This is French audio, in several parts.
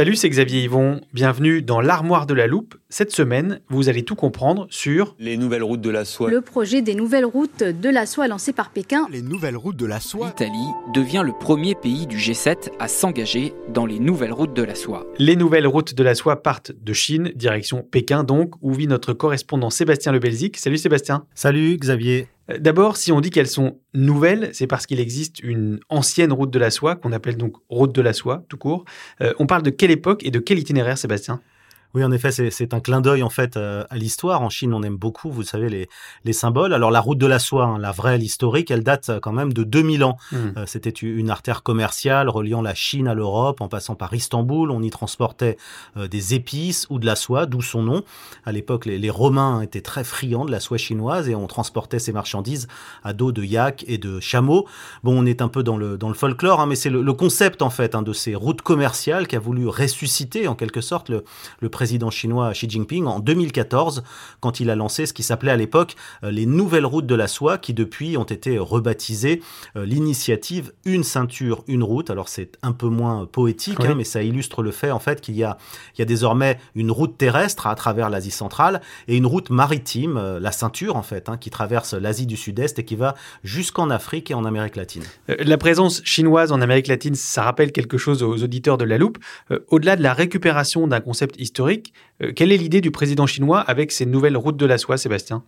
Salut, c'est Xavier Yvon. Bienvenue dans l'armoire de la loupe. Cette semaine, vous allez tout comprendre sur les nouvelles routes de la soie. Le projet des nouvelles routes de la soie lancé par Pékin. Les nouvelles routes de la soie. L'Italie devient le premier pays du G7 à s'engager dans les nouvelles routes de la soie. Les nouvelles routes de la soie partent de Chine, direction Pékin donc, où vit notre correspondant Sébastien Lebelzik. Salut Sébastien. Salut Xavier. D'abord, si on dit qu'elles sont nouvelles, c'est parce qu'il existe une ancienne route de la soie, qu'on appelle donc route de la soie, tout court. Euh, on parle de quelle époque et de quel itinéraire, Sébastien? Oui, en effet, c'est un clin d'œil en fait euh, à l'histoire. En Chine, on aime beaucoup, vous savez, les, les symboles. Alors la route de la soie, hein, la vraie, l'historique, elle date euh, quand même de 2000 ans. Mmh. Euh, c'était une artère commerciale reliant la Chine à l'Europe en passant par Istanbul. On y transportait des épices ou de la soie, d'où son nom. À l'époque, les, les, Romains étaient très friands de la soie chinoise et on transportait ces marchandises à dos de yak et de chameaux. Bon, on est un peu dans le, dans le folklore, hein, mais c'est le, le, concept en fait hein, de ces routes commerciales qui a voulu ressusciter en quelque sorte le, le président chinois Xi Jinping en 2014, quand il a lancé ce qui s'appelait à l'époque euh, les nouvelles routes de la soie, qui depuis ont été rebaptisées euh, l'initiative Une ceinture, une route. Alors c'est un peu moins poétique, hein, mais ça illustre le fait en fait qu'il y a, il y a désormais une route terrestre à travers l'Asie centrale et une route maritime, euh, la ceinture en fait, hein, qui traverse l'Asie du Sud-Est et qui va jusqu'en Afrique et en Amérique latine. La présence chinoise en Amérique latine, ça rappelle quelque chose aux auditeurs de la loupe. Au-delà de la récupération d'un concept historique, euh, quelle est l'idée du président chinois avec ces nouvelles routes de la soie, Sébastien?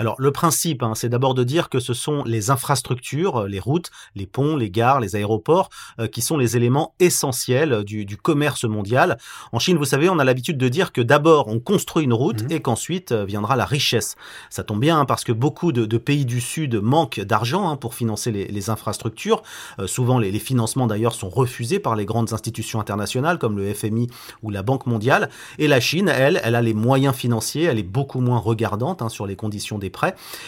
Alors le principe, hein, c'est d'abord de dire que ce sont les infrastructures, euh, les routes, les ponts, les gares, les aéroports, euh, qui sont les éléments essentiels du, du, commerce mondial. En Chine, vous savez, on a l'habitude de dire que d'abord on construit une route mmh. et qu'ensuite euh, viendra la richesse. Ça tombe bien hein, parce que beaucoup de, de, pays du Sud manquent d'argent hein, pour financer les, les infrastructures. Euh, souvent, les, les financements d'ailleurs sont refusés par les grandes institutions internationales comme le FMI ou la Banque mondiale. Et la Chine, elle, elle a les moyens financiers, elle est beaucoup moins regardante sur les conditions des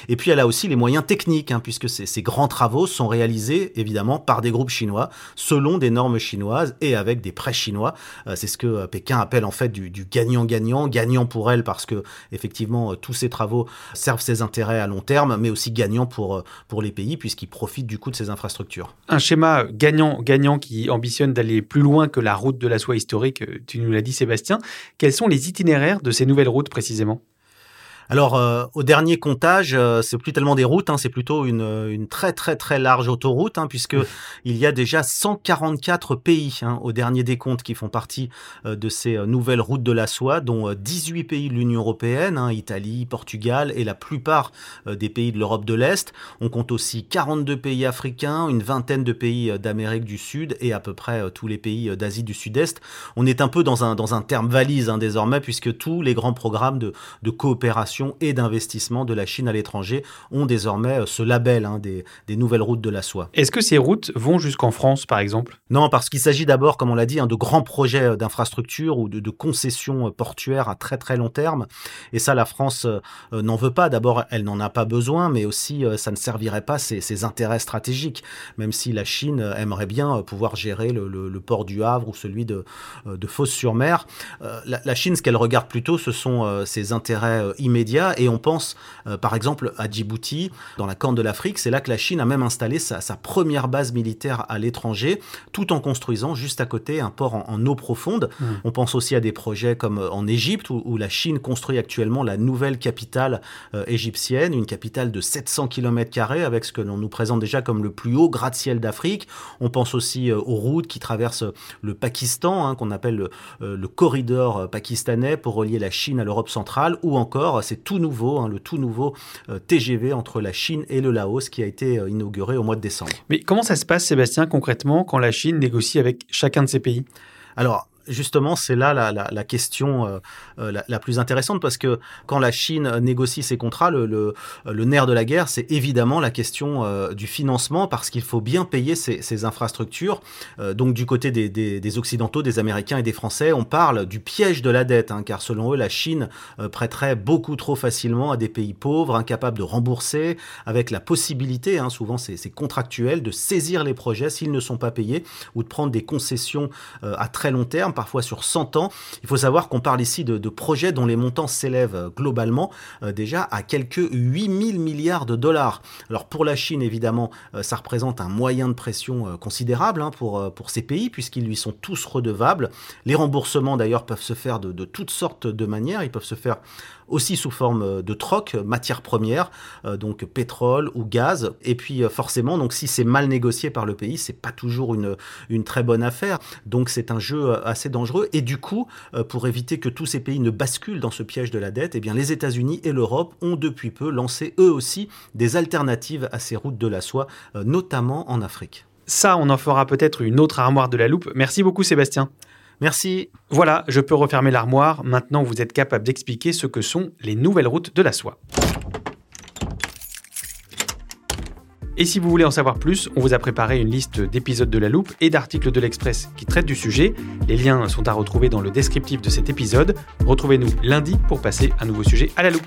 Et puis elle a aussi les moyens techniques, hein, puisque ces, grands travaux sont réalisés évidemment par des groupes chinois, selon des normes chinoises et avec des prêts chinois. Euh, c'est ce que euh, Pékin appelle en fait du gagnant-gagnant, gagnant pour elle parce que effectivement euh, tous ces travaux servent ses intérêts à long terme, mais aussi gagnant pour, pour les pays puisqu'ils profitent du coup de ces infrastructures. Un schéma gagnant-gagnant qui ambitionne d'aller plus loin que la route de la soie historique, tu nous l'as dit Sébastien. Quels sont les itinéraires de ces nouvelles routes précisément? Alors, euh, au dernier comptage, euh, c'est plus tellement des routes, hein, c'est plutôt une, une, très très très large autoroute, hein, puisque il y a déjà 144 pays hein, au dernier décompte qui font partie euh, de ces nouvelles routes de la soie, dont 18 pays de l'Union européenne, hein, Italie, Portugal et la plupart euh, des pays de l'Europe de l'Est. On compte aussi 42 pays africains, une vingtaine de pays d'Amérique du Sud et à peu près tous les pays d'Asie du Sud-Est. On est un peu dans un, dans un terme valise hein, désormais, puisque tous les grands programmes de, de coopération et d'investissement de la Chine à l'étranger ont désormais euh, ce label hein, des, des, nouvelles routes de la soie. Est-ce que ces routes vont jusqu'en France, par exemple? Non, parce qu'il s'agit d'abord, comme on l'a dit, hein, de grands projets euh, d'infrastructures ou de, de, concessions euh, portuaires à très très long terme. Et ça, la France euh, n'en veut pas. D'abord, elle n'en a pas besoin, mais aussi euh, ça ne servirait pas ses, ses, intérêts stratégiques, même si la Chine aimerait bien pouvoir gérer le, le, le port du Havre ou celui de, de Fos-sur-Mer. La, la, Chine, ce qu'elle regarde plutôt, ce sont ses intérêts immédiats Et on pense, par exemple, à Djibouti, dans la Corne de l'Afrique. C'est là que la Chine a même installé sa, première base militaire à l'étranger, tout en construisant juste à côté un port en, eau profonde. Mmh. On pense aussi à des projets comme en Égypte, où, la Chine construit actuellement la nouvelle capitale égyptienne, une capitale de 700 km avec ce que l'on nous présente déjà comme le plus haut gratte-ciel d'Afrique. On pense aussi aux routes qui traversent le Pakistan, hein, qu'on appelle le, corridor pakistanais pour relier la Chine à l'Europe centrale, ou encore, c'est tout nouveau, hein, le tout nouveau TGV entre la Chine et le Laos qui a été euh, inauguré au mois de décembre. Mais comment ça se passe, Sébastien, concrètement, quand la Chine négocie avec chacun de ces pays? Alors, justement, c'est là la, question euh, euh, la, plus intéressante parce que quand la Chine négocie ses contrats, le, nerf de la guerre, c'est évidemment la question euh, du financement parce qu'il faut bien payer ces, infrastructures. donc du côté des, Occidentaux, des Américains et des Français, on parle du piège de la dette, hein, car selon eux, la Chine prêterait beaucoup trop facilement à des pays pauvres, incapables de rembourser, avec la possibilité, hein, souvent c'est contractuel, de saisir les projets s'ils ne sont pas payés ou de prendre des concessions à très long terme parfois sur 100 ans. Il faut savoir qu'on parle ici de, projets dont les montants s'élèvent euh, globalement euh, déjà à quelques 8000 milliards de dollars. Alors pour la Chine, évidemment, euh, ça représente un moyen de pression considérable hein, pour, ces pays, puisqu'ils lui sont tous redevables. Les remboursements, d'ailleurs, peuvent se faire de toutes sortes de manières. Ils peuvent se faire aussi sous forme euh, de troc, matières premières, euh, donc pétrole ou gaz. Et puis euh, forcément, si c'est mal négocié par le pays, c'est pas toujours une, une très bonne affaire. Donc c'est un jeu assez dangereux. Et du coup, pour éviter que tous ces pays ne basculent dans ce piège de la dette, eh bien les États-Unis et l'Europe ont depuis peu lancé eux aussi des alternatives à ces routes de la soie, notamment en Afrique. Ça, on en fera peut-être une autre armoire de la loupe. Merci beaucoup Sébastien. Merci. Voilà, je peux refermer l'armoire. Maintenant, vous êtes capable d'expliquer ce que sont les nouvelles routes de la soie. Et si vous voulez en savoir plus, on vous a préparé une liste d'épisodes de La Loupe et d'articles de l'Express qui traitent du sujet. Les liens sont à retrouver dans le descriptif de cet épisode. Retrouvez-nous lundi pour passer un nouveau sujet à la loupe.